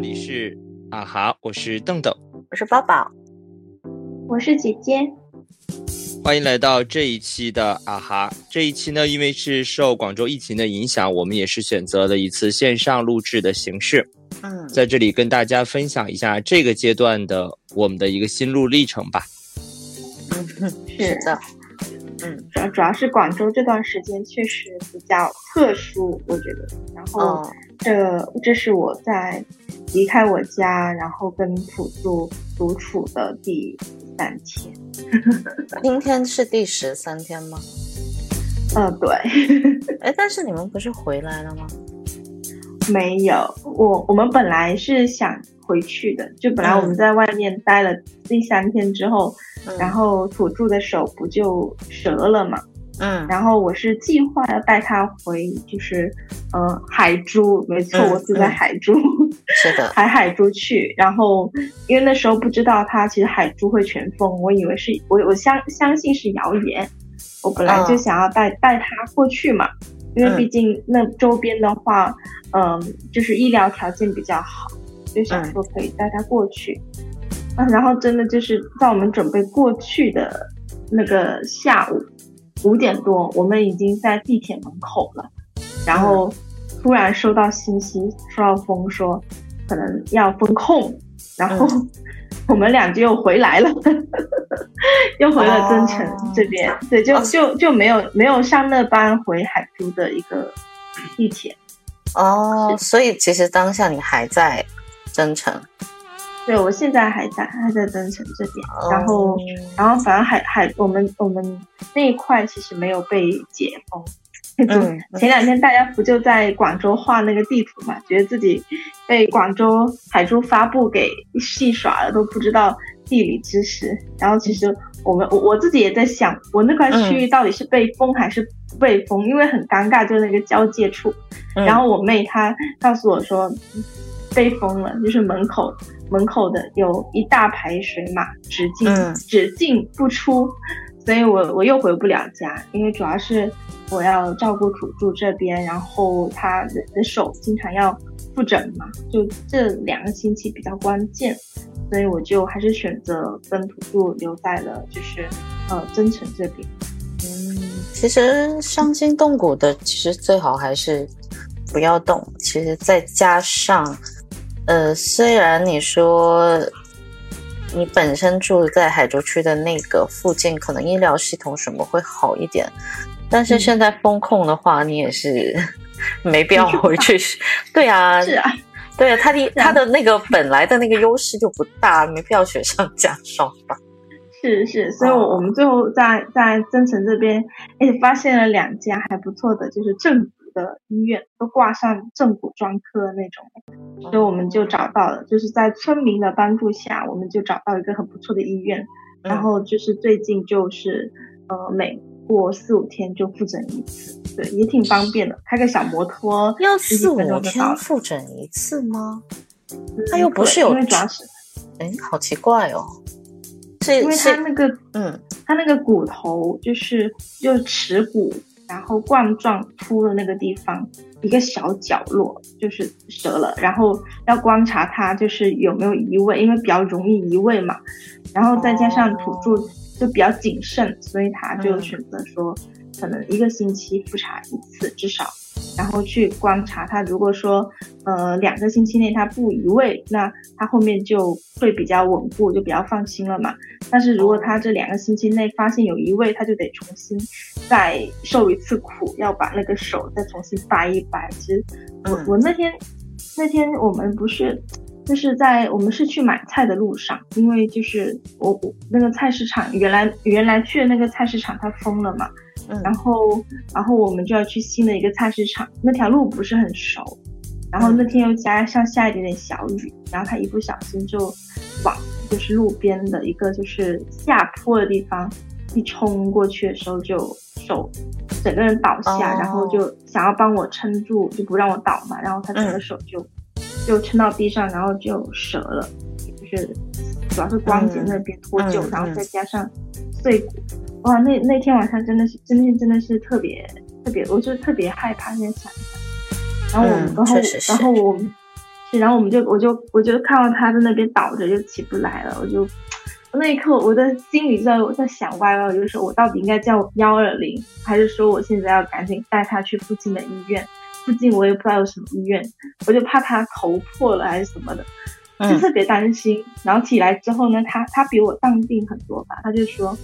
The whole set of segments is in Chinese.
这里是啊哈，我是邓邓，我是宝宝，我是姐姐。欢迎来到这一期的啊哈。这一期呢，因为是受广州疫情的影响，我们也是选择了一次线上录制的形式。嗯，在这里跟大家分享一下这个阶段的我们的一个心路历程吧。嗯，是的。嗯，主要主要是广州这段时间确实比较特殊，我觉得。然后，这这是我在离开我家，然后跟土著独处的第三天。今天是第十三天吗？嗯，对。哎，但是你们不是回来了吗？没有，我我们本来是想回去的，就本来我们在外面待了第三天之后。然后土著的手不就折了嘛？嗯，然后我是计划要带他回，就是呃海珠，没错，我住在海珠，是的，海海珠去。然后因为那时候不知道他其实海珠会全封，我以为是我我相相信是谣言。我本来就想要带带他过去嘛，因为毕竟那周边的话，嗯，就是医疗条件比较好，就想说可以带他过去。然后真的就是在我们准备过去的那个下午五点多，我们已经在地铁门口了。然后突然收到信息，收到风说可能要封控，然后 我们俩就又回来了，又回了增城这边。对，就就就没有没有上那班回海珠的一个地铁。哦，所以其实当下你还在增城。对，我现在还在还在增城这边，然后然后反正海海我们我们那一块其实没有被解封。嗯，前两天大家不就在广州画那个地图嘛，觉得自己被广州海珠发布给戏耍了，都不知道地理知识。然后其实我们我我自己也在想，我那块区域到底是被封还是不被封？因为很尴尬，就那个交界处。然后我妹她告诉我说。被封了，就是门口门口的有一大排水马，只进只进不出，所以我我又回不了家，因为主要是我要照顾土著这边，然后他的手经常要复诊嘛，就这两个星期比较关键，所以我就还是选择跟土著留在了就是呃增城这边。嗯，其实伤筋动骨的，其实最好还是不要动。其实再加上。呃，虽然你说你本身住在海珠区的那个附近，可能医疗系统什么会好一点，但是现在风控的话，你也是 没必要回去。对啊，是啊，对啊，他的他的那个本来的那个优势就不大，没必要雪上加霜吧。是是，所以，我我们最后在在增城这边，哎，发现了两家还不错的，就是正。的医院都挂上正骨专科那种，所以我们就找到了，就是在村民的帮助下，我们就找到一个很不错的医院。然后就是最近就是呃，每过四五天就复诊一次，对，也挺方便的，开个小摩托，要四五天复诊一次吗？他又不是有，因为主要是，哎，好奇怪哦，是因为他那个，嗯，他那个骨头就是就耻骨。然后冠状突的那个地方一个小角落就是折了，然后要观察它就是有没有移位，因为比较容易移位嘛。然后再加上土著就比较谨慎，所以他就选择说，可能一个星期复查一次至少。然后去观察它，如果说呃两个星期内它不移位，那它后面就会比较稳固，就比较放心了嘛。但是如果它这两个星期内发现有移位，它就得重新再受一次苦，要把那个手再重新掰一掰。其实我我那天那天我们不是就是在我们是去买菜的路上，因为就是我我那个菜市场原来原来去的那个菜市场它封了嘛。然后，然后我们就要去新的一个菜市场，那条路不是很熟，然后那天又加上下一点点小雨，然后他一不小心就往就是路边的一个就是下坡的地方一冲过去的时候，就手整个人倒下，然后就想要帮我撑住，就不让我倒嘛，然后他整个手就就撑到地上，然后就折了，就是主要是关节那边脱臼，然后再加上碎骨。哇，那那天晚上真的是，真的真的是特别特别，我就特别害怕，在想一想。然后我们，然后然后我们然后我们就我就我就看到他在那边倒着就起不来了，我就那一刻我的心里在在想歪歪，就是我到底应该叫幺二零，还是说我现在要赶紧带他去附近的医院？附近我也不知道有什么医院，我就怕他头破了还是什么的，就特别担心。然后起来之后呢，他他比我淡定很多吧，他就说，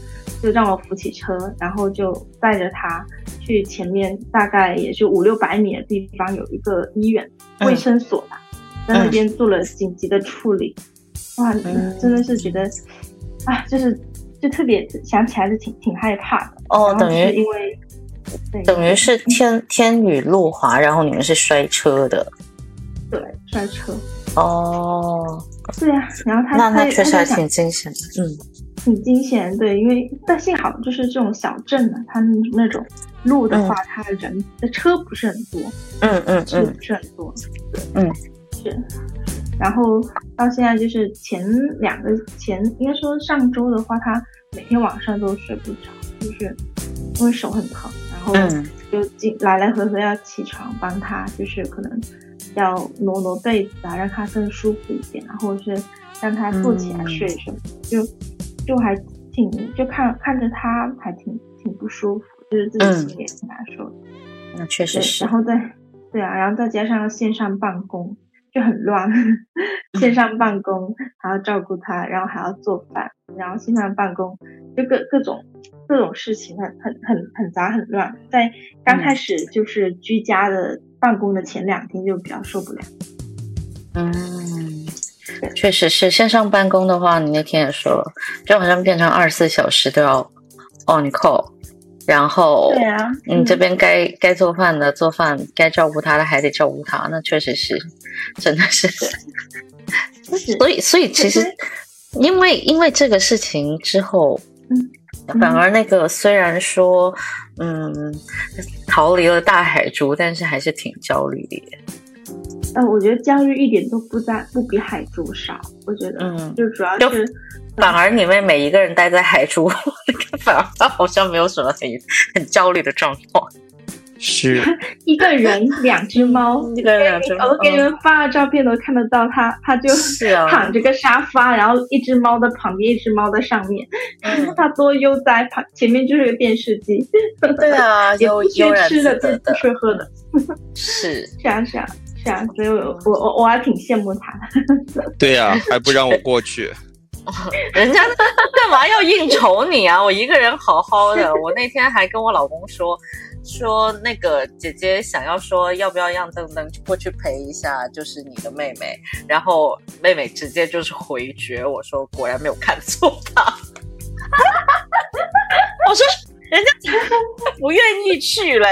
就让我扶起车，然后就带着他去前面大概也就五六百米的地方有一个医院卫生所吧，在那边做了紧急的处理。哇，真的是觉得啊，就是就特别想起来就挺挺害怕的。哦，等于因为。等于是天天雨路滑，然后你们是摔车的，对，摔车。哦，对啊，然后他那那确实还挺惊险的，嗯，挺惊险。对，因为但幸好就是这种小镇呢，他们那种路的话，他人的车不是很多，嗯嗯车不是很多，对，嗯，是。然后到现在就是前两个前，应该说上周的话，他每天晚上都睡不着，就是因为手很疼。然后就进来来回回要起床帮他，就是可能要挪挪被子啊，让他更舒服一点，然后是让他坐起来睡什么，就就还挺就看看着他还挺挺不舒服，就是自己心里也挺难受的。那确实是。然后再对啊，然后再加上线上办公就很乱，线上办公还要照顾他，然后还要做饭，然后线上办公就各各种。各种事情很很很很杂很乱，在刚开始就是居家的办公的前两天就比较受不了。嗯，确实是线上办公的话，你那天也说了，就好像变成二十四小时都要 on call，然后对啊，你这边该该做饭的做饭，该照顾他的还得照顾他，那确实是，真的是。所以所以其实因为因为这个事情之后，嗯。反而那个虽然说，嗯，逃离了大海猪，但是还是挺焦虑的。呃，我觉得焦虑一点都不在，不比海珠少。我觉得，嗯，就主要是，反而你们每一个人待在海珠，反而好像没有什么很很焦虑的状况。是 一个人两只猫，一个人两只猫。我给你们发的照片都看得到，它它就躺着个沙发，然后一只猫的旁边，一只猫在上面，它多悠哉。旁前面就是个电视机，对啊，也不缺吃的，不缺喝的，是是啊是啊是啊，所以我我我还挺羡慕他的。对呀，还不让我过去，人家干嘛要应酬你啊？我一个人好好的，我那天还跟我老公说。说那个姐姐想要说要不要让邓邓过去陪一下，就是你的妹妹，然后妹妹直接就是回绝我说果然没有看错他，我说人家不愿意去嘞。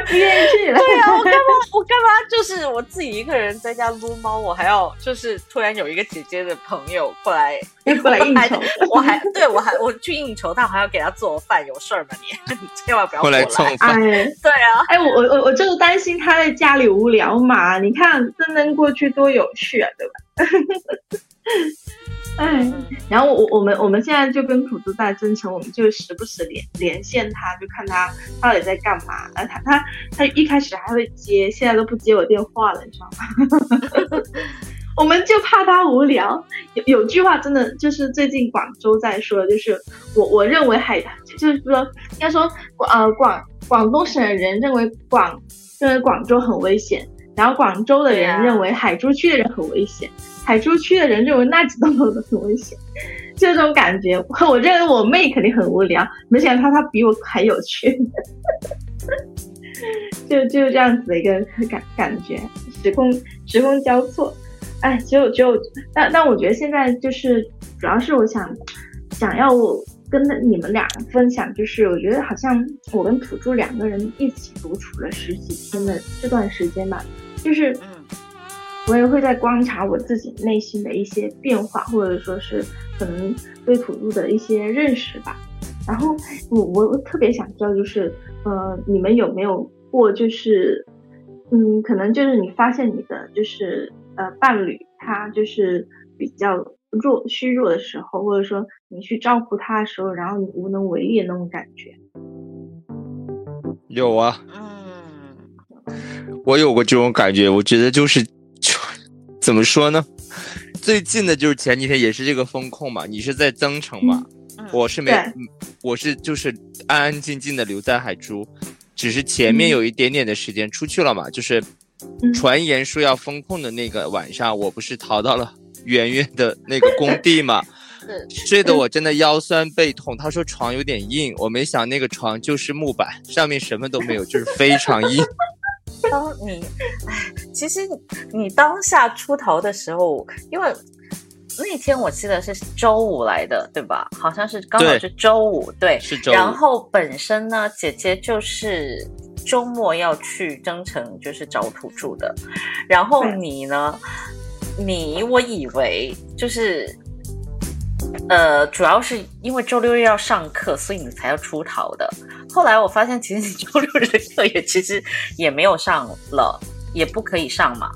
不愿意去了。对啊，我干嘛？我干嘛？就是我自己一个人在家撸猫，我还要就是突然有一个姐姐的朋友过来过来 应酬，我还对我还我去应酬，他还要给他做饭，有事儿吗你？你 千万不要过来蹭饭。对啊，哎，我我我就是担心他在家里无聊嘛。你看真能过去多有趣啊，对吧？哎，然后我我们我们现在就跟土猪在真诚，我们就时不时连连线他，就看他到底在干嘛。呃，他他他一开始还会接，现在都不接我电话了，你知道吗？我们就怕他无聊。有有句话真的就是最近广州在说，就是我我认为海，就是说应该说广呃广广东省的人认为广认为广州很危险，然后广州的人认为海珠区的人很危险。海珠区的人认为那几栋楼都很危险，就这种感觉。我认为我妹肯定很无聊，没想到她比我还有趣，就就这样子的一个感感觉，时空时空交错。哎，就就但但我觉得现在就是主要是我想想要我跟你们俩分享，就是我觉得好像我跟土著两个人一起独处了十几天的这段时间吧，就是。我也会在观察我自己内心的一些变化，或者说是可能对土著的一些认识吧。然后我我特别想知道，就是呃，你们有没有过，就是嗯，可能就是你发现你的就是呃伴侣他就是比较弱虚弱的时候，或者说你去照顾他的时候，然后你无能为力的那种感觉。有啊，嗯，我有过这种感觉，我觉得就是。怎么说呢？最近的就是前几天也是这个风控嘛，你是在增城嘛，嗯。我是没我是就是安安静静的留在海珠，只是前面嗯。有一点点的时间出去了嘛，就是嗯。传言说要封控的那个晚上，我不是逃到了圆圆的那个工地嘛，睡得我真的腰酸背痛。他说床有点硬，我没想那个床就是木板，上面什么都没有，就是非常硬。当你，哎，其实你当下出逃的时候，因为那天我记得是周五来的，对吧？好像是刚好是周五，对。是周五然后本身呢，姐姐就是周末要去增城，就是找土著的。然后你呢，你我以为就是。呃，主要是因为周六日要上课，所以你才要出逃的。后来我发现，其实你周六日的课也其实也没有上了，也不可以上嘛。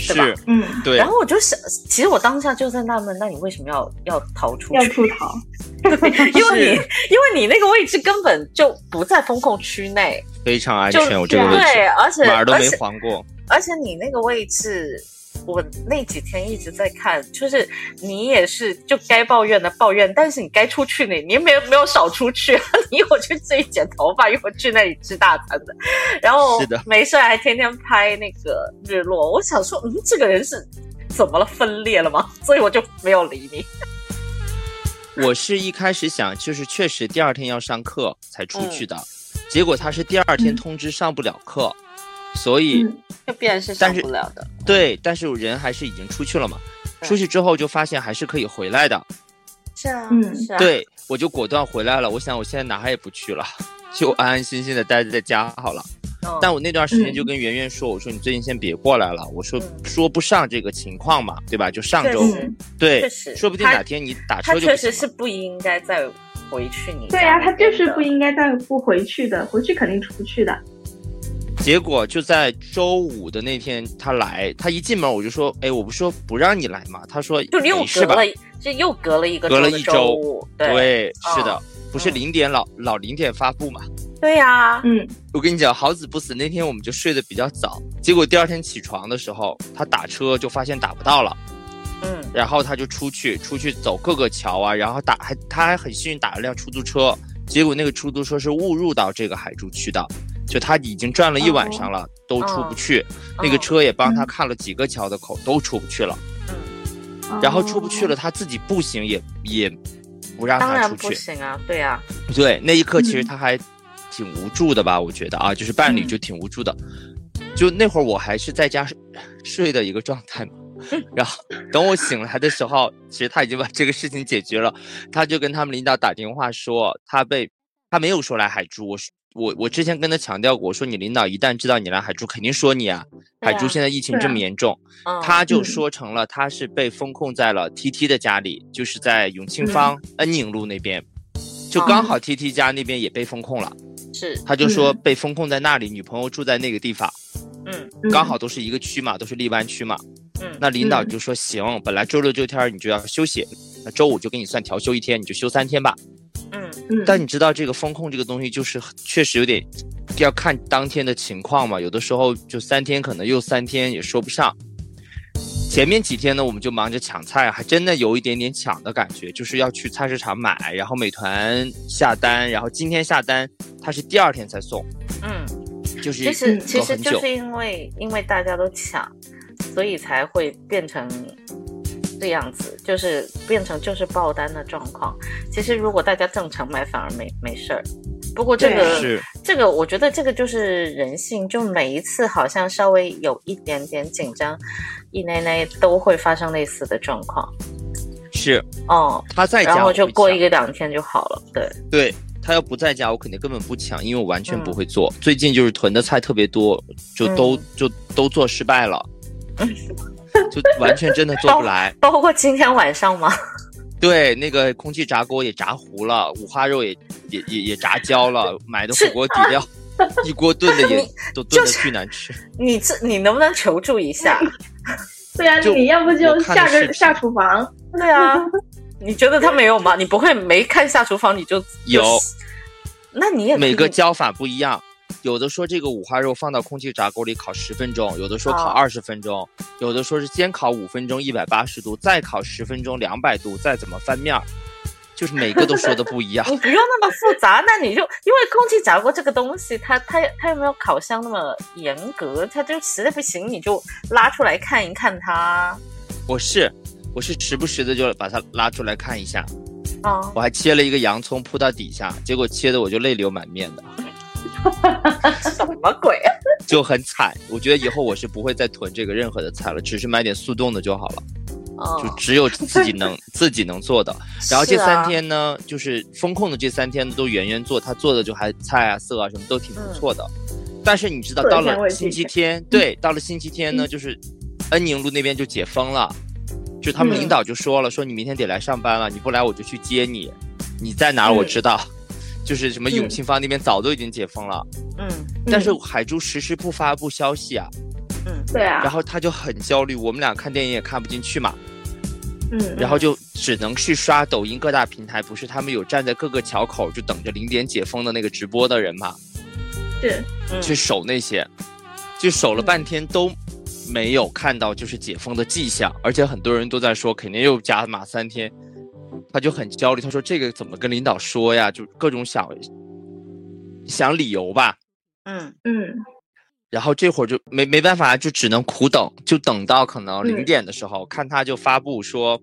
是吧，嗯，对然，后我就想，其实我当下就在纳闷，那你为什么要要逃出要？出逃，因为你因为你那个位置根本就不在风控区内，非常安全。我这个位对，而且马儿都没而且黄过。而且你那个位置，我那几天一直在看，就是你也是就该抱怨的抱怨，但是你该出去呢，你也没有没有少出去啊，你一会儿去这里剪头发，一会儿去那里吃大餐的，然后是的没事还天天拍那个日落。我想说，嗯，这个人是怎么了？分裂了吗？所以我就没有理你。我是一开始想，就是确实第二天要上课才出去的，结果他是第二天嗯通知上不了课，所以、嗯就必然是但是上不了的。对，但是人还是已经出去了嘛。出去之后就发现还是可以回来的，是啊，嗯是啊，对我就果断回来了。我想我现在哪儿也不去了，就安安心心的待在家好了。嗯，但我那段时间嗯就跟圆圆说，我说你最近先别过来了，我说嗯说不上这个情况嘛，对吧？就上周对说不定哪天你打车就确实是不应该再回去你对啊，他就是不应该再不回去的，回去肯定出不去的。结果就在周五的那天，他来，他一进门我就说，哎，我不说不让你来嘛，他说就又隔了，这又隔了一个隔了一周五，对。对，是的嗯，不是嗯零点老老零点发布嘛。对呀，嗯，我跟你讲，好死不死，那天我们就睡得比较早，结果第二天起床的时候，他打车就发现打不到了，嗯。然后他就出去出去走各个桥啊，然后打还他还很幸运打了辆出租车，结果那个出租车是误入到这个海珠区的，就他已经转了一晚上了，都出不去，那个嗯。车也帮他嗯。看了几个桥的口，都出不去了，嗯，然后出不去了，哦，他自己步行也也不让他出去，不行啊，对呀，对，那一刻其实嗯。他还挺无助的吧？我觉得啊，就是伴侣嗯。就挺无助的。就那会儿我还是在家睡睡的一个状态嘛，然后等我醒来的时候，其实他已经把这个事情解决了。他就跟他们领导打电话说，他被他没有说来海珠，我我之前跟他强调过，我说你领导一旦知道你来海珠，肯定说你啊。海珠现在疫情这么严重，嗯他就嗯说成了他是被封控在了 T T 的家里，就是在永庆坊恩宁路那边，就刚好 T T 家那边也被封控了。是他就说嗯被封控在那里，女朋友住在那个地方，嗯嗯刚好都是一个区嘛，都是荔湾区嘛。嗯那领导嗯就说行，本来周六周天你就要休息，那周五就给你算调休一天，你就休三天吧。嗯嗯，但你知道这个风控这个东西，就是确实有点要看当天的情况嘛，有的时候就三天可能又三天也说不上。前面几天呢，我们就忙着抢菜，还真的有一点点抢的感觉，就是要去菜市场买，然后美团下单，然后今天下单，它是第二天才送，嗯，就是其实嗯其。实就是因为因为大家都抢，所以才会变成这样子，就是变成就是爆单的状况。其实如果大家正常买，反而没没事儿。不过这个是这个，我觉得这个就是人性，就每一次好像稍微有一点点紧张，一内内都会发生类似的状况。是，哦，他在家然后就过一个，两天就好了。对，对他要不在家，我肯定根本不抢，因为我完全不嗯会做。最近就是囤的菜特别多，就都、嗯就都做失败了，嗯就完全真的做不来。包括今天晚上吗？对，那个空气炸锅也炸糊了，五花肉也也也也炸焦了，买的火锅底料 一锅炖的也都炖的巨难吃。你这你能不能求助一下？对啊，你要不就下个下厨房，对啊，你觉得他没有吗？你不会没看下厨房你就有？那你也每个教法不一样，有的说这个五花肉放到空气炸锅里烤十分钟，有的说烤哦二十分钟，有的说是先烤五分钟一百八十度，再烤十分钟两百度，再怎么翻面儿，就是每个都说的不一样。你不用那么复杂，那你就因为空气炸锅这个东西，它它它又没有烤箱那么严格，它就实在不行你就拉出来看一看它。我是我是时不时的就把它拉出来看一下，啊、我还切了一个洋葱铺到底下，结果切的我就泪流满面的，什么鬼啊？就很惨。我觉得以后我是不会再囤这个任何的菜了，只是买点速冻的就好了。哦就只有自己能 自己能做的。然后这三天呢，就是风控的这三天都圆圆做，他做的就还菜啊色啊什么都挺不错的。但是你知道，到了星期俱天，对，到了星期天呢，就是恩宁路那边就解封了，就他们嗯领导就说了，说你明天得来上班了，你不来我就去接你，你在哪儿我嗯知道。就是什么永庆坊那边早都已经解封了，嗯。但是海珠迟迟不发布消息啊，嗯。对啊，然后他就很焦虑，我们俩看电影也看不进去嘛，嗯，然后就只能去刷抖音各大平台，不是他们有站在各个桥口就等着零点解封的那个直播的人嘛，是。嗯。去守那些，就守了半天都没有看到就是解封的迹象，而且很多人都在说肯定又加码三天，他就很焦虑，他说这个怎么跟领导说呀？就各种想想理由吧，嗯。嗯。然后这会儿就没没办法，就只能苦等，就等到可能零嗯点的时候，看他就发布说，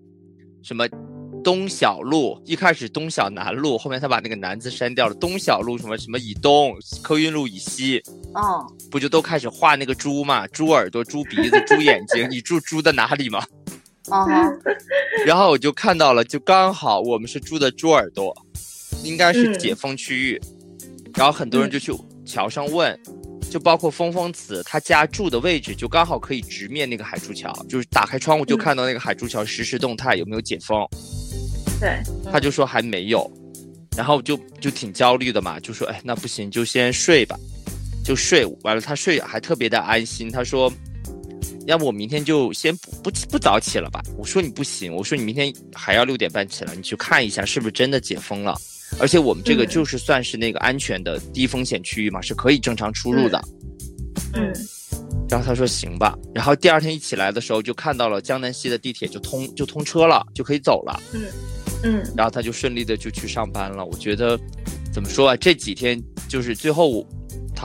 什么东小路，一开始东小南路，后面他把那个南字删掉了，东小路什么什么以东，客运路以西，哦。不就都开始画那个猪嘛，猪耳朵、猪鼻子、猪眼睛，你住猪的哪里嘛？哦。然后我就看到了，就刚好我们是住的猪耳朵，应该是嗯。解封区域，然后很多人就去桥上问，就包括峰峰子他家住的位置，就刚好可以直面那个海珠桥，就是打开窗户就嗯。看到那个海珠桥实时动态有没有解封，对，他就说还没有，然后就就挺焦虑的嘛，就说哎那不行就先睡吧，就睡。完了他睡还特别的安心，他说。要不我明天就先不不不早起了吧？我说你不行，我说你明天还要六点半起来，你去看一下是不是真的解封了。而且我们这个嗯就是算是那个安全的低风险区域嘛，是可以正常出入的。嗯然后他说行吧，然后第二天一起来的时候就看到了江南西的地铁就通就通车了，就可以走了。嗯然后他就顺利的就去上班了。我觉得怎么说啊？这几天就是最后我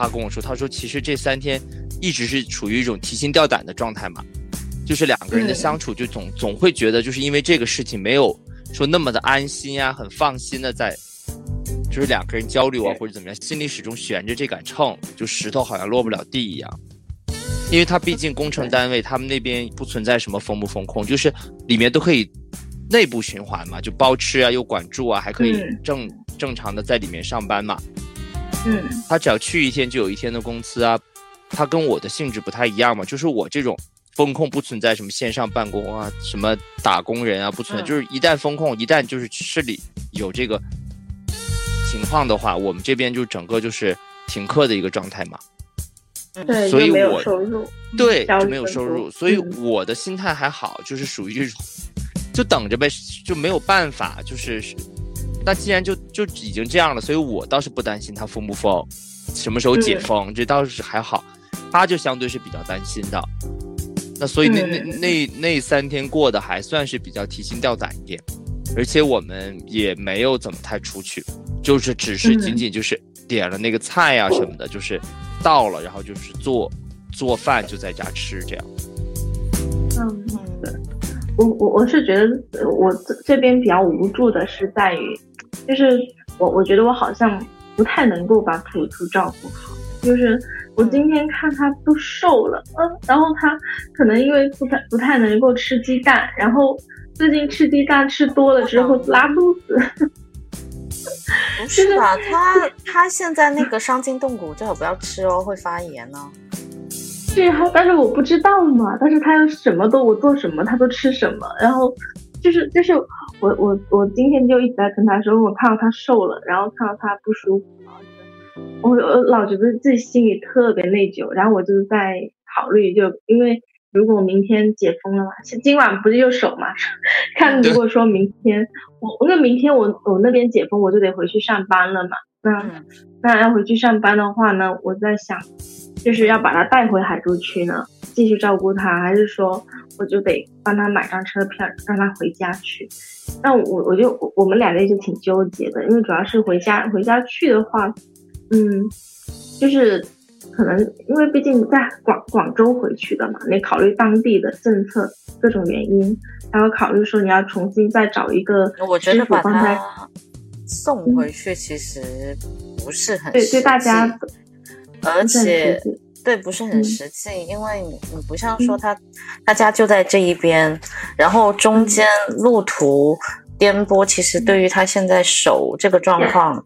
他跟我说，他说其实这三天一直是处于一种提心吊胆的状态嘛，就是两个人的嗯相处就总、总会觉得就是因为这个事情没有说那么的安心呀、很放心的在。就是两个人交流啊，或者怎么样，心里始终悬着这杆秤，就石头好像落不了地一样。因为他毕竟工程单位，他们那边不存在什么封不封控，就是里面都可以内部循环嘛，就包吃啊，又管住啊，还可以嗯正、正常的在里面上班嘛。嗯。他只要去一天就有一天的工资啊。他跟我的性质不太一样嘛，就是我这种风控不存在什么线上办公啊，什么打工人啊不存在，嗯。就是一旦风控，一旦就是市里有这个情况的话，我们这边就整个就是停课的一个状态嘛。对，所以就没有我收入，对，就没有收入，所以嗯。我的心态还好，就是属于这种，就等着呗，就没有办法，就是，那既然就就已经这样了，所以我倒是不担心他封不封，什么时候解嗯封，这倒是还好，他就相对是比较担心的，那所以那那嗯那那三天过得还算是比较提心吊胆一点，而且我们也没有怎么太出去，就是只是嗯仅仅就是点了那个菜啊什么的，就是到了，然后就是做做饭就在家吃这样。嗯。嗯我我我是觉得呃我这这边比较无助的是在于，就是我我觉得我好像不太能够把图图照顾好，就是我今天看他都瘦了，嗯，然后他可能因为不太不太能够吃鸡蛋，然后最近吃鸡蛋吃多了之后拉肚子，不是吧？他他现在那个伤筋动骨，最好不要吃哦，会发炎呢、是啊，但是我不知道嘛，但是他又什么都我做什么他都吃什么，然后就是就是我我我今天就一直在跟他说，我看到他瘦了，然后看到他不舒服，我我老觉得自己心里特别内疚，然后我就在考虑，就因为如果明天解封了嘛，今晚不是又守嘛？看如果说明天我，因为明天我我那边解封，我就得回去上班了嘛。那那要回去上班的话呢，我在想，就是要把他带回海珠区呢，继续照顾他，还是说我就得帮他买张车票，让他回家去？那我我就我们俩个就挺纠结的，因为主要是回家回家去的话，嗯，就是。可能因为毕竟在广广州回去的嘛，你考虑当地的政策各种原因，然后考虑说你要重新再找一个，我觉得把他送回去其实不是很对对大家，而且对不是很实际，因为你你不像说他他家就在这一边，然后中间路途颠簸，其实对于他现在手这个状况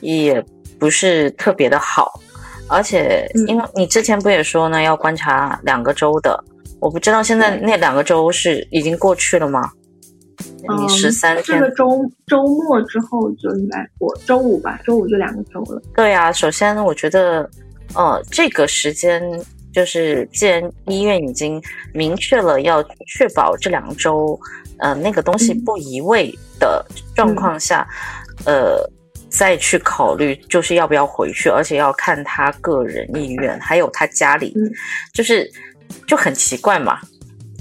也不是特别的好。而且，因为你之前不也说呢，要观察两个周的，我不知道现在那两个周是已经过去了吗？你，十三天。这个周周末之后就应该过，周五吧，周五就两个周了。对啊，首先我觉得，呃，这个时间就是既然医院已经明确了要确保这两周，呃，那个东西不移位的状况下，呃。再去考虑，就是要不要回去，而且要看他个人意愿，还有他家里，就是就很奇怪嘛，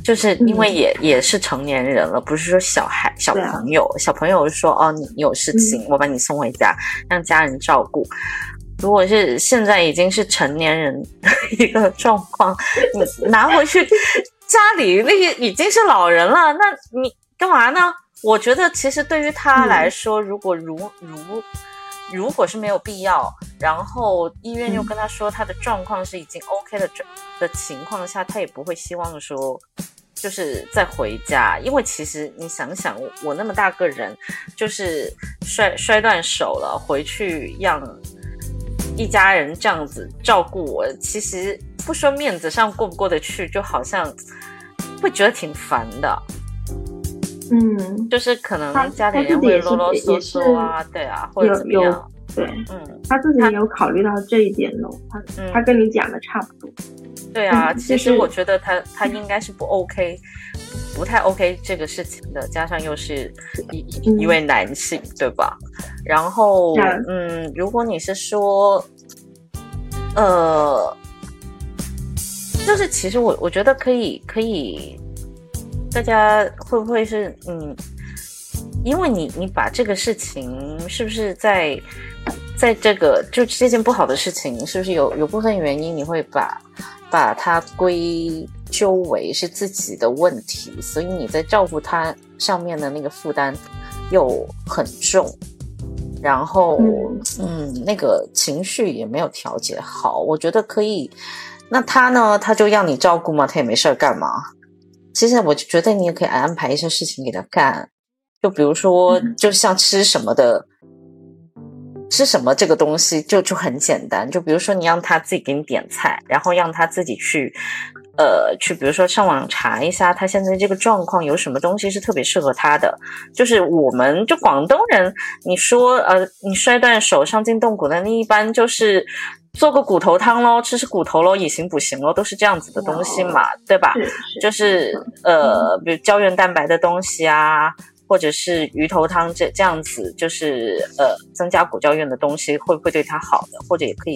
就是因为也也是成年人了，不是说小孩小朋友，小朋友说哦，你有事情，我把你送回家，让家人照顾。如果是现在已经是成年人的 一个状况，你 拿回去家里那些已经是老人了，那你干嘛呢？我觉得其实对于他来说，如果如如如果是没有必要，然后医院又跟他说他的状况是已经 OK 的的情况下，他也不会希望说就是再回家，因为其实你想想，我那么大个人，就是摔摔断手了，回去让一家人这样子照顾我，其实不说面子上过不过得去，就好像会觉得挺烦的。嗯，就是可能家里人会啰啰嗦嗦啊，对啊，或者怎么样，对，嗯，他自己也有考虑到这一点喽，他他跟你讲的差不多，对啊，其实我觉得他他应该是不 OK，不太 OK 这个事情的，加上又是一一位男性，对吧？然后，嗯，如果你是说，呃，就是其实我我觉得可以可以。大家会不会是嗯？因为你你把这个事情是不是在在这个就这件不好的事情，是不是有有部分原因你会把把它归咎为是自己的问题，所以你在照顾他上面的那个负担又很重，然后嗯，那个情绪也没有调节好。我觉得可以，那他呢，他就让你照顾吗？他也没事儿干嘛？其实我觉得你也可以安排一些事情给他干，就比如说，就像吃什么的，吃什么这个东西就就很简单。就比如说，你让他自己给你点菜，然后让他自己去，呃，去比如说上网查一下他现在这个状况有什么东西是特别适合他的。就是我们就广东人，你说呃，你摔断手伤筋动骨的，那一般就是。做个骨头汤喽，吃吃骨头喽，以形补形喽，都是这样子的东西嘛，对吧？就是呃，比如胶原蛋白的东西啊，或者是鱼头汤这这样子，就是呃，增加骨胶原的东西，会不会对他好的？或者也可以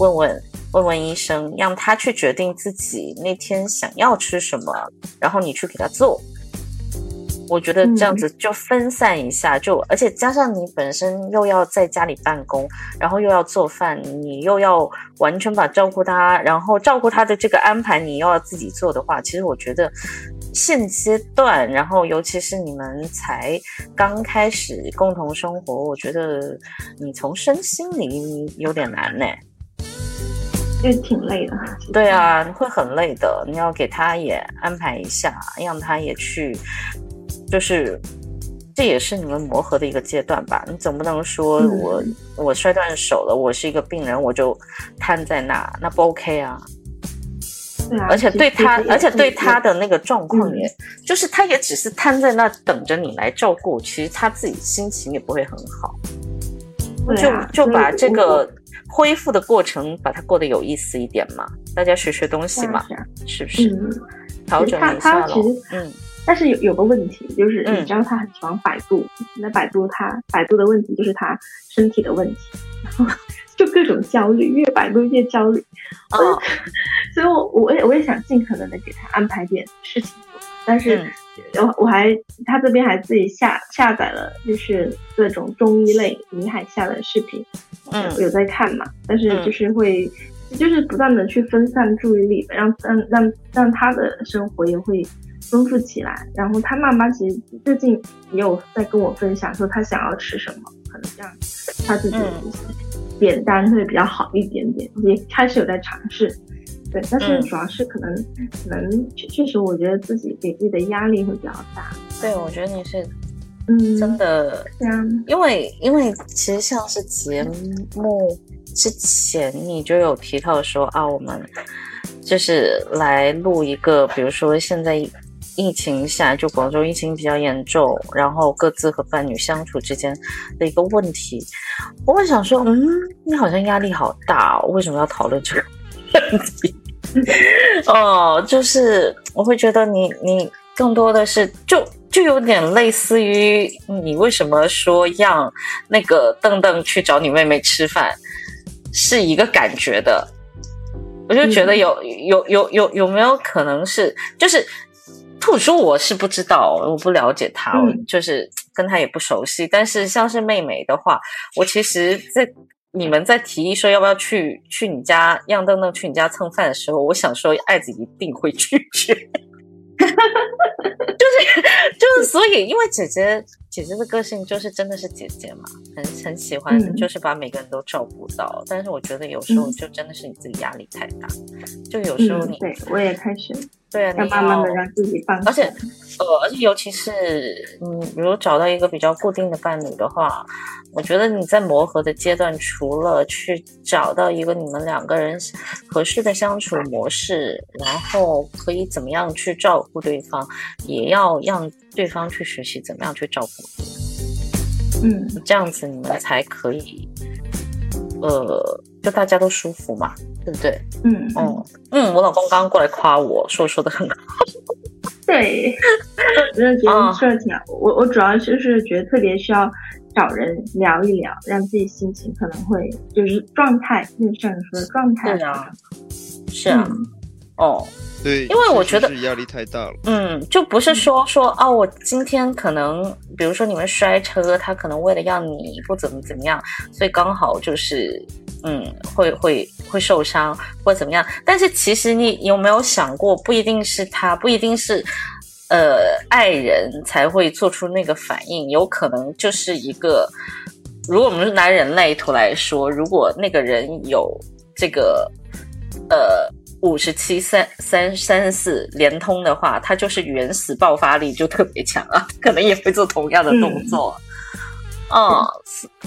问问问问医生，让他去决定自己那天想要吃什么，然后你去给他做。我觉得这样子就分散一下，就而且加上你本身又要在家里办公，然后又要做饭，你又要完全把照顾他，然后照顾他的这个安排你又要自己做的话，其实我觉得现阶段，然后尤其是你们才刚开始共同生活，我觉得你从身心里有点难呢，因为挺累的。对啊，会很累的，你要给他也安排一下，让他也去。就是，这也是你们磨合的一个阶段吧。你总不能说我我摔断手了，我是一个病人，我就瘫在那，那不 OK 啊。对啊。而且对他，而且对他的那个状况，也就是他也只是瘫在那等着你来照顾，其实他自己心情也不会很好。就就把这个恢复的过程，把它过得有意思一点嘛。大家学学东西嘛，是不是？调整他一下咯他其实嗯。但是有有个问题，就是嗯。你知道他很喜欢百度，那百度他百度的问题就是他身体的问题，然 后就各种焦虑，越百度越焦虑，哦。所以我我也我也想尽可能的给他安排点事情。做，但是嗯我我还他这边还自己下下载了就是各种中医类米海下的视频，嗯有在看嘛，但是嗯就是会。就是不断的去分散注意力，让让让让他的生活也会丰富起来。然后他妈妈其实最近也有在跟我分享说他想要吃什么，可能这样他自己嗯点单会比较好一点点，也开始有在尝试。对，但是嗯主要是可能、可能确确实我觉得自己给自己的压力会比较大。对，我觉得你是嗯，真的因为因为其实像是节目之前你就有提到说啊，我们就是来录一个，比如说现在疫情下，就广州疫情比较严重，然后各自和伴侣相处之间的一个问题，我会想说，嗯，你好像压力好大、哦，为什么要讨论这个问题？哦，就是我会觉得你你更多的是就就有点类似于你为什么说让那个邓邓去找你妹妹吃饭，是一个感觉的。我就觉得有、有有有有没有可能是就是兔叔我是不知道，我不了解他，嗯就是跟他也不熟悉。但是像是妹妹的话，我其实在你们在提议说要不要去去你家让邓邓去你家蹭饭的时候，我想说爱子一定会拒绝。就 是就是，所以因为姐姐姐姐的个性就是真的是姐姐嘛，很很喜欢，嗯就是把每个人都照顾到。但是我觉得有时候嗯就真的是你自己压力太大，就有时候嗯你、，对我也开始对啊，要你慢慢的让自己放松。而且呃，而且尤其是嗯，如果找到一个比较固定的伴侣的话，我觉得你在磨合的阶段，除了去找到一个你们两个人合适的相处模式，然后可以怎么样去照顾对方，也要让对方去学习怎么样去照顾你，嗯这样子你们才可以，呃，就大家都舒服嘛，对不对？嗯嗯嗯，我老公刚刚过来夸我说说的很好。对，我真的觉啊得说的挺好。我我主要就是觉得特别需要找人聊一聊，让自己心情可能会就是状态，就是像你说的状态。对啊，是啊，嗯哦，对，因为我觉得压力太大了。嗯，就不是说说哦，我今天可能，比如说你们摔车，他可能为了让你不怎么怎么样，所以刚好就是，嗯，会会会受伤或怎么样。但是其实你有没有想过，不一定是他，不一定是。呃，爱人才会做出那个反应，有可能就是一个，如果我们拿人类图来说，如果那个人有这个，呃，五十七三三三十四连通的话，他就是原始爆发力就特别强啊，可能也会做同样的动作。嗯，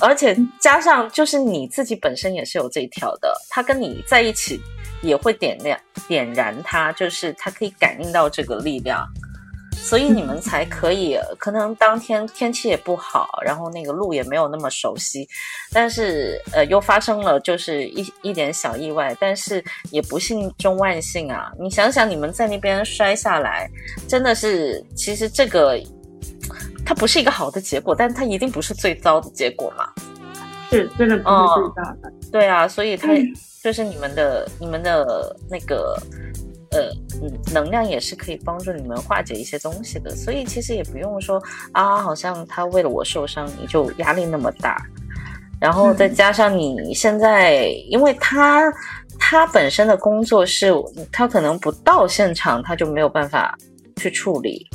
而且加上就是你自己本身也是有这一条的，他跟你在一起也会点亮点燃他，就是他可以感应到这个力量，所以你们才可以。可能当天天气也不好，然后那个路也没有那么熟悉，但是呃又发生了就是一一点小意外，但是也不幸中万幸啊！你想想，你们在那边摔下来，真的是其实这个。它不是一个好的结果，但它一定不是最糟的结果嘛？是真的不是最大的。对啊，所以它嗯就是你们的、你们的那个呃嗯能量也是可以帮助你们化解一些东西的，所以其实也不用说啊，好像他为了我受伤，你就压力那么大。然后再加上你现在，因为他他本身的工作是，他可能不到现场，他就没有办法去处理。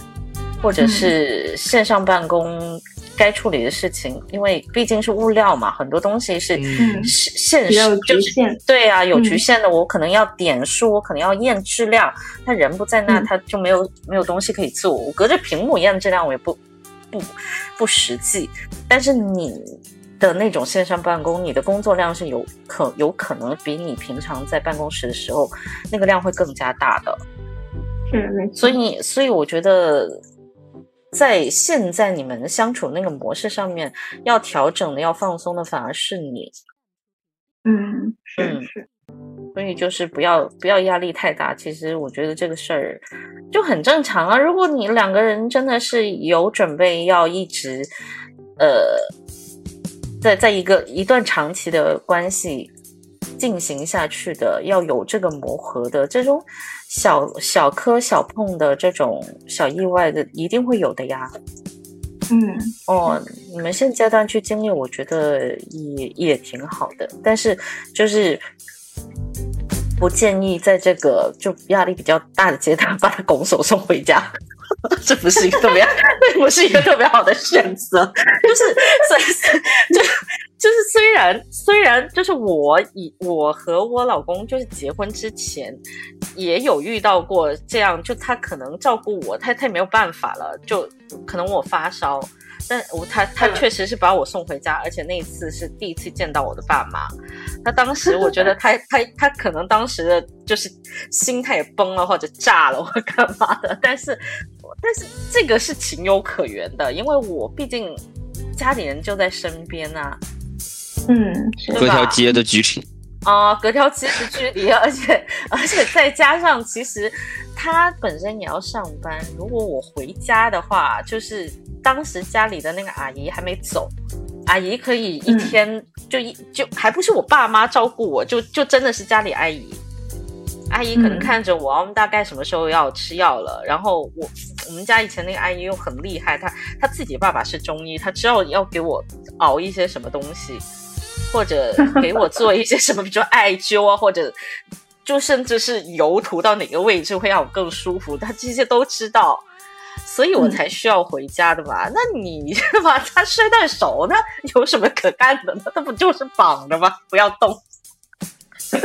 或者是线上办公该处理的事情，因为毕竟是物料嘛，很多东西是现比较有实，就是。对啊，有局嗯限的，我可能要点数，我可能要验质量，他人不在那，嗯他就没有没有东西可以做。我隔着屏幕验质量，我也不不不实际。但是你的那种线上办公，你的工作量是有可有可能比你平常在办公室的时候那个量会更加大的。是。所以，所以我觉得，在现在你们相处那个模式上面，要调整的、要放松的，反而是你。嗯，是嗯是。所以就是不要不要压力太大。其实我觉得这个事儿就很正常啊。如果你两个人真的是有准备要一直呃在在一个一段长期的关系进行下去的，要有这个磨合的这种小小磕小碰的这种小意外的，一定会有的呀。嗯，哦，你们现阶段去经历，我觉得也也挺好的，但是就是不建议在这个就压力比较大的阶段把他拱手送回家，这不是一个特别，这不是一个特别好的选择。就是 所以就就是虽然虽然就是我以我和我老公就是结婚之前也有遇到过这样，就他可能照顾我，他他也没有办法了，就可能我发烧。但我他他确实是把我送回家，而且那一次是第一次见到我的爸妈。他当时我觉得他 他他可能当时的就是心态也崩了或者炸了或干嘛的。但是但是这个是情有可原的，因为我毕竟家里人就在身边啊。嗯，隔条街的距离啊，隔条街的距离，而且 而且再加上其实他本身也要上班，如果我回家的话，就是。当时家里的那个阿姨还没走，阿姨可以一天就一就还不是我爸妈照顾我，就就真的是家里阿姨，阿姨可能看着我，我们大概什么时候要吃药了。然后我我们家以前那个阿姨又很厉害，她她自己爸爸是中医，她知道要给我熬一些什么东西，或者给我做一些什么，比如说艾灸啊，或者就甚至是油涂到哪个位置会让我更舒服，他这些都知道。所以我才需要回家的嘛？那你 把他摔断手，那有什么可干的呢？那不就是绑着吗？不要动。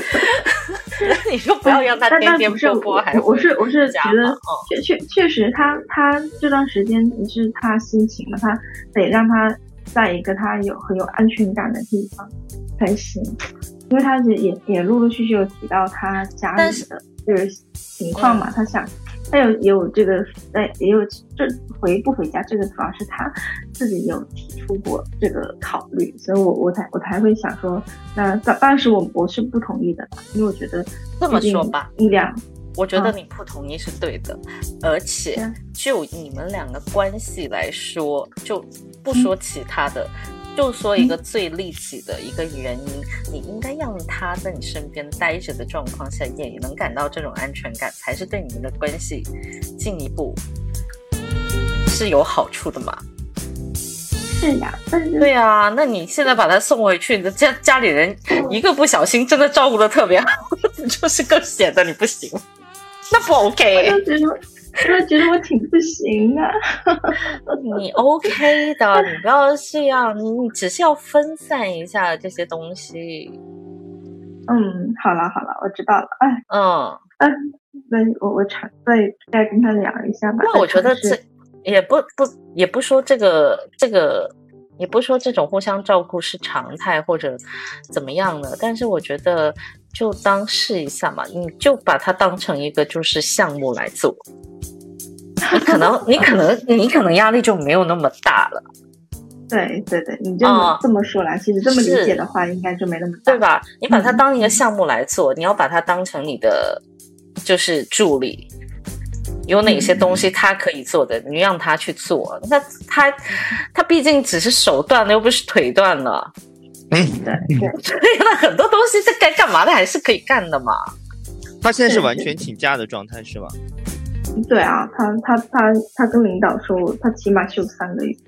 那你说不要让他颠颠簸簸，还是我是我是觉得确确确实，他他这段时间也是他心情嘛，他得让他在一个他有很有安全感的地方才行。因为他也也也陆陆续续有提到他家里的就是情况嘛，他想。他有也有这个，哎，也有这回不回家，这个主要是他自己有提出过这个考虑，所以我我才我才会想说，那当当时我我是不同意的，因为我觉得这么说吧，一两，我觉得你不同意是对的，而且就你们两个关系来说，就不说其他的。就说一个最利己的一个原因，你应该让他在你身边待着的状况下，也能感到这种安全感，才是对你们的关系进一步是有好处的嘛？是呀，对呀，那你现在把他送回去，你的家家里人一个不小心真的照顾的特别好，就是更显得你不行，那不 OK。我觉得我挺不行啊！你 OK 的，你不要这样，你只是要分散一下这些东西。嗯，好了好了，我知道了。哎，嗯嗯，那我我尝再再跟他聊一下吧。那我觉得这也不不也不说这个这个，也不说这种互相照顾是常态或者怎么样的，但是我觉得就当试一下嘛，你就把它当成一个就是项目来做。你可能，你可能，你可能压力就没有那么大了。对对对，你这么这么说来，其实这么理解的话，应该就没那么大，对吧？你把它当一个项目来做，你要把它当成你的就是助理，有哪些东西他可以做的，你让他去做。那他他毕竟只是手断了，又不是腿断了。嗯，对对，那很多东西他该干嘛的还是可以干的嘛。他现在是完全请假的状态，是吧？对啊，他他他他跟领导说，他起码休三个月。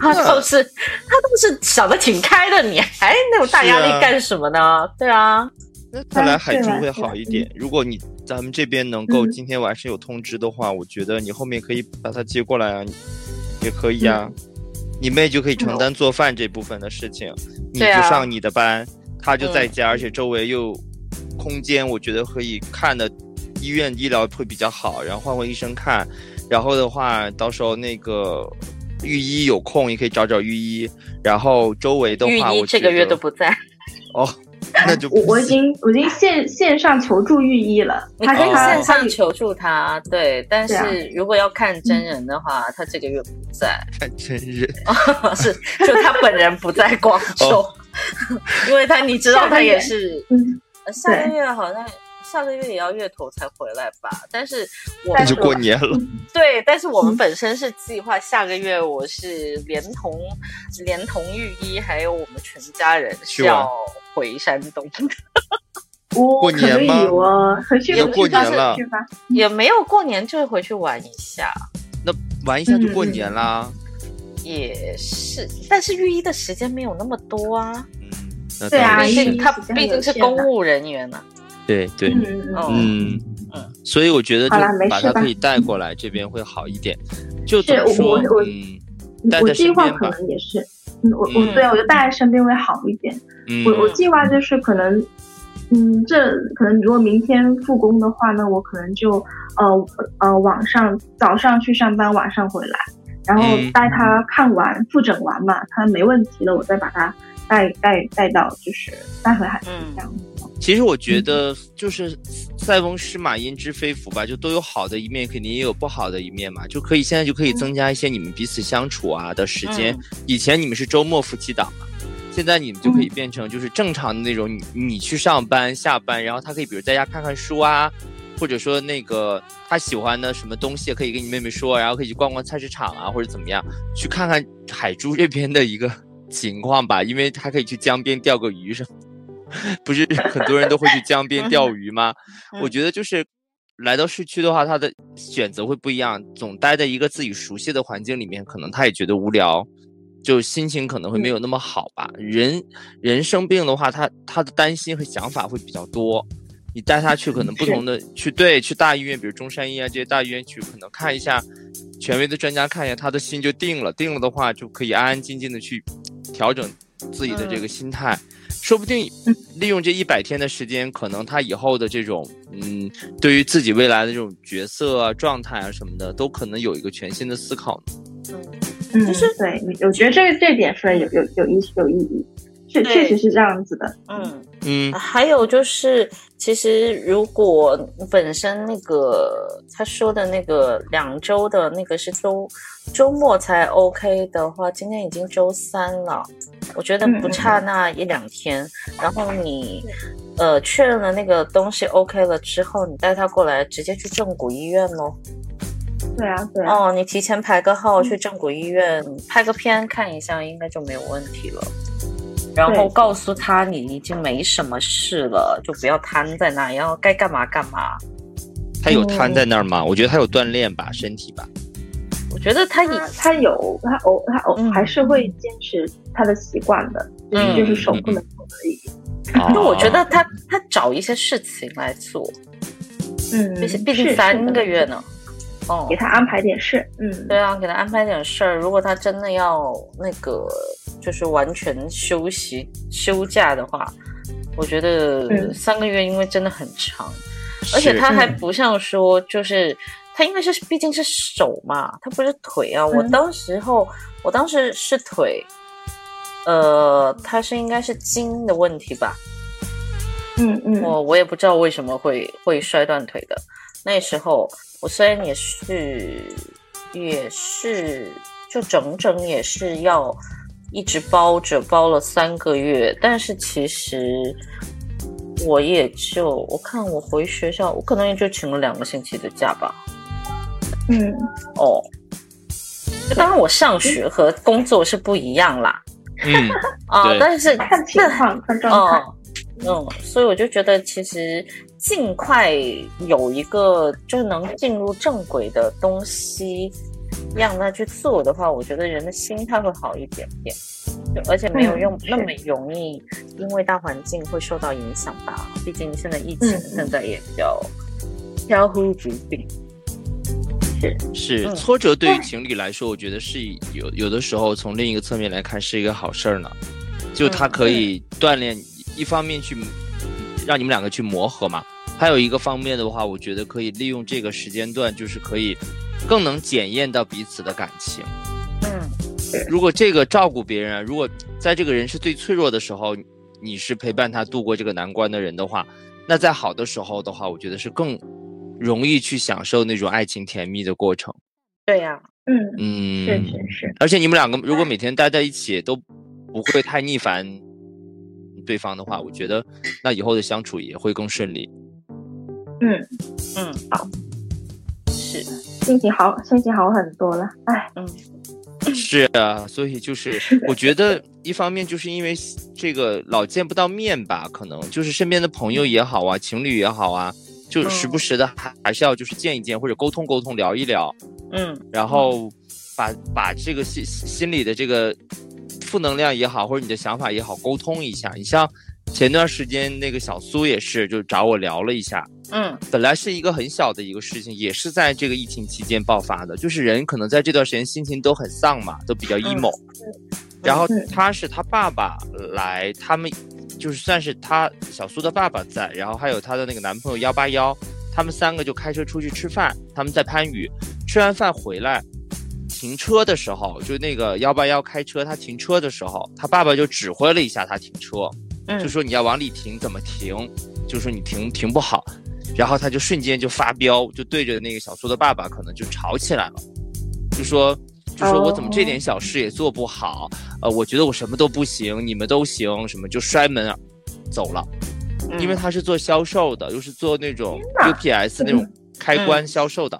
他都是他都是想的挺开的，你还那种大压力干什么呢？对啊，那看来海珠会好一点。如果你咱们这边能够今天晚上有通知的话，我觉得你后面可以把他接过来啊，也可以啊。你妹就可以承担做饭这部分的事情，你就上你的班，她就在家，而且周围又。空间我觉得可以看的，医院医疗会比较好，然后换换医生看，然后的话到时候那个御医有空也可以找找御医，然后周围的话，御医这个月都不在。哦，那就我我已经 我已经线线上求助御医了，你可以线上求助他，对，但是如果要看真人的话，他这个月不在。看真人 是就他本人不在广州。因为他你知道他也是，下个月好像下个月也要月头才回来吧，但是我们就过年了。对，但是我们本身是计划下个月我是连同连同御医还有我们全家人是去玩要回山东 过年吗？可以哦，回去要过回去吧。年了。也没有过年就是回去玩一下。那玩一下就过年啦。也是，但是御医的时间没有那么多啊，嗯，那对啊当然。是毕竟他毕竟是公务人员呢、对对，嗯所以我觉得就好啦没事吧把他可以带过来，这边会好一点。就怎是么说，我我嗯带我在计划可身边吧。能也是，嗯，我我嗯对我就带在身边会好一点。嗯我我计划就是可能，嗯，这可能如果明天复工的话呢，我可能就呃呃晚上早上去上班，晚上回来，然后嗯。带他看完复诊完嘛，他没问题了，我再把他带带带到就是带回海嗯。这样。其实我觉得就是塞翁失马焉知非福吧，就都有好的一面，肯定也有不好的一面嘛，就可以现在就可以增加一些你们彼此相处啊的时间。嗯以前你们是周末夫妻档嘛，现在你们就可以变成就是正常的那种，你你去上班下班，然后他可以比如在家看看书啊，或者说那个他喜欢的什么东西可以跟你妹妹说，然后可以去逛逛菜市场啊，或者怎么样，去看看海珠这边的一个情况吧，因为他可以去江边钓个鱼什么。不是 很多人都会去江边钓鱼吗？嗯我觉得就是来到市区的话，他的选择会不一样。总待在一个自己熟悉的环境里面，可能他也觉得无聊，就心情可能会没有那么好吧。人人生病的话，他他的担心和想法会比较多。你带他去可能不同的去对去大医院，比如中山医啊这些大医院去，可能看一下权威的专家看一下，他的心就定了。定了的话，就可以安安静静的去调整自己的这个心态。说不定利用这一百天的时间，可能他以后的这种嗯，对于自己未来的这种角色啊、状态啊什么的，都可能有一个全新的思考呢。嗯，就是对，我觉得这个这点是有有有意有意义，确确实是这样子的。嗯，嗯还有就是，其实如果本身那个他说的那个两周的那个是周周末才 OK 的话，今天已经周三了，我觉得不差那一两天。然后你呃确认了那个东西 OK 了之后，你带他过来，直接去正骨医院喽。对啊，对啊，哦，你提前排个号去正骨医院拍个片看一下，应该就没有问题了。然后告诉他你已经没什么事了，就不要瘫在那，然后该干嘛干嘛。他有瘫在那儿吗？我觉得他有锻炼吧，身体吧。我觉得他已他他有他偶他偶嗯还是会坚持他的习惯的，就是嗯就是手不能动而已。就我觉得哦他他找一些事情来做，嗯，毕竟毕竟三个，月呢。哦，给他安排点事。嗯，对啊，给他安排点事儿。如果他真的要那个，就是完全休息休假的话，我觉得嗯三个月因为真的很长，而且他还不像说就是。他应该是，毕竟是手嘛，他不是腿啊。我嗯当时候，我当时是腿，呃，他是应该是筋的问题吧。嗯嗯，我我也不知道为什么会会摔断腿的。那时候我虽然也是也是就整整也是要一直包着包了三个月，但是其实我也就我看我回学校，我可能也就请了两个星期的假吧。嗯哦，当然我上学和工作是不一样啦。嗯，啊、对但是看情况看状态。哦，嗯，所以我就觉得其实尽快有一个就是能进入正轨的东西，让他去做的话，我觉得人的心态会好一点点，就而且没有嗯用、那么容易因为大环境会受到影响吧。毕竟现在疫情现在也比较飘忽不定。嗯是挫折对于情侣来说，我觉得是有有的时候从另一个侧面来看是一个好事儿呢，就他可以锻炼，一方面去让你们两个去磨合嘛，还有一个方面的话，我觉得可以利用这个时间段，就是可以更能检验到彼此的感情。嗯。如果这个照顾别人啊，如果在这个人是最脆弱的时候，你是陪伴他度过这个难关的人的话，那在好的时候的话，我觉得是更容易去享受那种爱情甜蜜的过程。对呀、嗯，嗯，确实是，而且你们两个如果每天待在一起，都不会太腻烦对方的话，我觉得那以后的相处也会更顺利。嗯，嗯，好，是，心情好，心情好很多了。哎，嗯是啊，所以就是 我觉得一方面就是因为这个老见不到面吧，可能就是身边的朋友也好啊，情侣也好啊，就时不时的还还是要就是见一见或者沟通沟通聊一聊，嗯然后把把这个心心里的这个负能量也好，或者你的想法也好，沟通一下。你像前段时间那个小苏也是，就找我聊了一下，嗯本来是一个很小的一个事情，也是在这个疫情期间爆发的。就是人可能在这段时间心情都很丧嘛，都比较 emo。然后嗯他是他爸爸来，他们就是算是他小苏的爸爸在，然后还有她的那个男朋友幺八幺，他们三个就开车出去吃饭。他们在番禺吃完饭回来，停车的时候，就那个幺八幺开车，他停车的时候，他爸爸就指挥了一下他停车，嗯，就说你要往里停，怎么停，就说你停停不好，然后他就瞬间就发飙，就对着那个小苏的爸爸可能就吵起来了，就说就说我怎么这点小事也做不好，呃，我觉得我什么都不行，你们都行，什么就摔门走了，因为他是做销售的，又是做那种 UPS 那种开关销售的，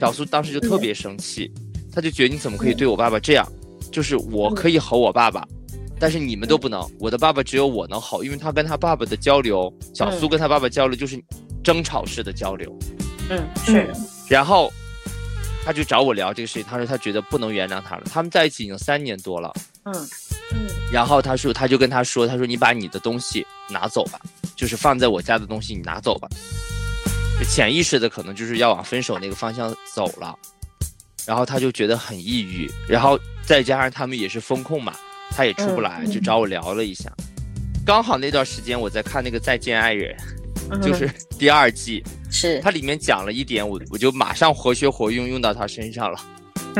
小苏当时就特别生气，他就觉得你怎么可以对我爸爸这样，就是我可以吼我爸爸。但是你们都不能，我的爸爸只有我能吼，因为他跟他爸爸的交流，小苏跟他爸爸交流就是争吵式的交流。嗯是。然后他就找我聊这个事情，他说他觉得不能原谅他了，他们在一起已经三年多了。嗯嗯然后他说，他就跟他说，他说你把你的东西拿走吧，就是放在我家的东西你拿走吧。就潜意识的可能就是要往分手那个方向走了，然后他就觉得很抑郁，然后再加上他们也是风控嘛，他也出不来，嗯就找我聊了一下。刚好那段时间我在看那个《再见爱人》，嗯就是第二季，是它里面讲了一点，我我就马上活学活用用到他身上了。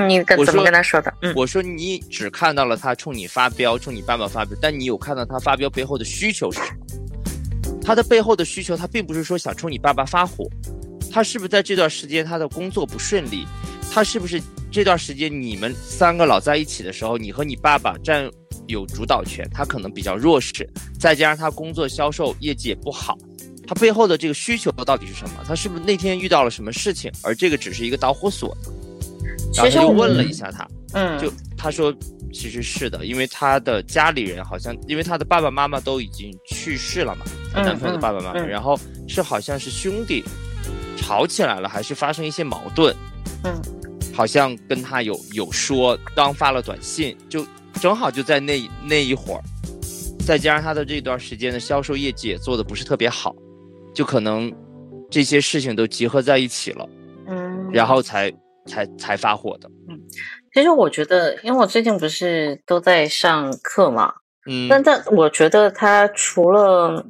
你跟怎么跟他说的？嗯我说你只看到了他冲你发飙，冲你爸爸发飙，但你有看到他发飙背后的需求是什么？他的背后的需求，他并不是说想冲你爸爸发火，他是不是在这段时间他的工作不顺利？他是不是这段时间你们三个老在一起的时候，你和你爸爸占有主导权，他可能比较弱势，再加上他工作销售业绩也不好，他背后的这个需求到底是什么？他是不是那天遇到了什么事情，而这个只是一个导火索？然后就问了一下他，嗯就他说其实是的，因为他的家里人好像，因为他的爸爸妈妈都已经去世了嘛，她嗯男朋友的爸爸妈妈，嗯嗯然后是好像是兄弟吵起来了，还是发生一些矛盾，嗯，好像跟他有有说，刚发了短信，就正好就在那那一会儿，再加上他的这段时间的销售业绩也做的不是特别好，就可能这些事情都集合在一起了，嗯，然后才才才发火的，嗯。其实我觉得，因为我最近不是都在上课嘛，嗯，但但我觉得他除了，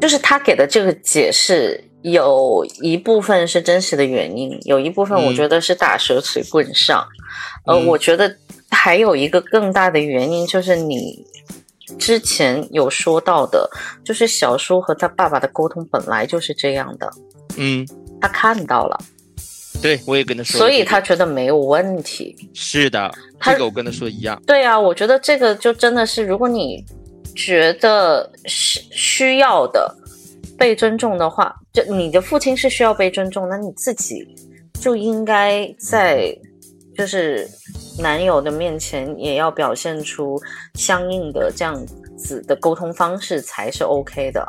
就是他给的这个解释，有一部分是真实的原因，有一部分我嗯。觉得是打蛇随棍上。呃，嗯。我觉得还有一个更大的原因就是你之前有说到的，就是小叔和他爸爸的沟通本来就是这样的，嗯，他看到了，对我也跟他说所以他觉得没有问题。是的，这个我跟他说一样。对啊，我觉得这个就真的是，如果你觉得是需要的被尊重的话，就你的父亲是需要被尊重，那你自己就应该在就是男友的面前也要表现出相应的这样子的沟通方式才是 OK 的，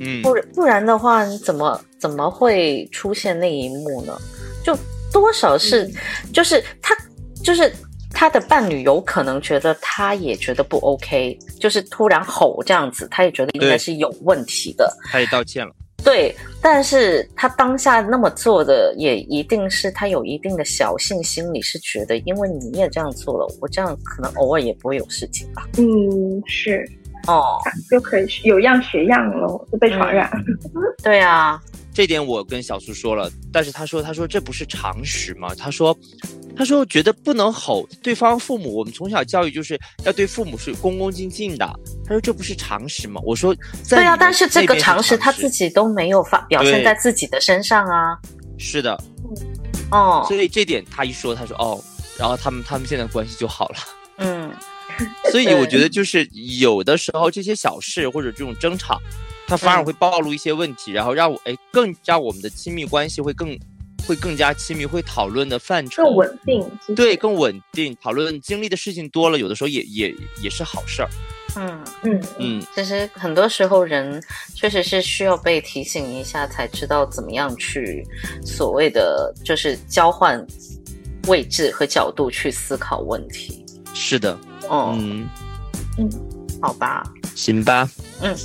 嗯，不然不然的话，你怎么怎么会出现那一幕呢？就多少是，嗯就是他就是他的伴侣有可能觉得他也觉得不 OK，就是突然吼这样子，他也觉得应该是有问题的。他也道歉了。对，但是他当下那么做的，也一定是他有一定的侥幸心理，是觉得因为你也这样做了，我这样可能偶尔也不会有事情吧？嗯，是哦，就可以有样学样喽，就被传染。对啊，这点我跟小苏说了，但是他说他说这不是常识吗？他说他说觉得不能吼对方父母，我们从小教育就是要对父母是恭恭敬敬的。他说这不是常识吗？我说对啊，但是这个常识识他自己都没有发表现在自己的身上啊。是的，哦，所以这点他一说，他说哦，然后他们他们现在关系就好了。嗯，所所以我觉得就是有的时候这些小事或者这种争吵，它反而会暴露一些问题，然后让我哎更让我们的亲密关系会更会更加亲密，会讨论的范畴。更稳定。对，更稳定，讨论经历的事情多了，有的时候也也也是好事儿。嗯，嗯嗯，其实很多时候人确实是需要被提醒一下，才知道怎么样去所谓的就是交换位置和角度去思考问题。是的，嗯，嗯，好吧，行吧，嗯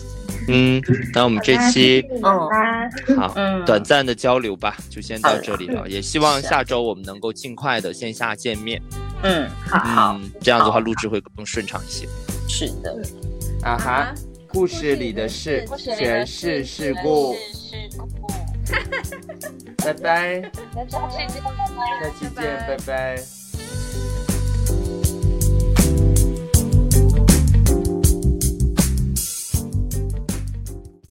嗯，那我们这期嗯，好。嗯，短暂的交流吧，就先到这里了。也希望下周我们能够尽快的线下见面，嗯，好，嗯，这样的话录制会更顺畅一些。是的，啊哈，故事里的事全是事故。拜拜，下期见，拜拜。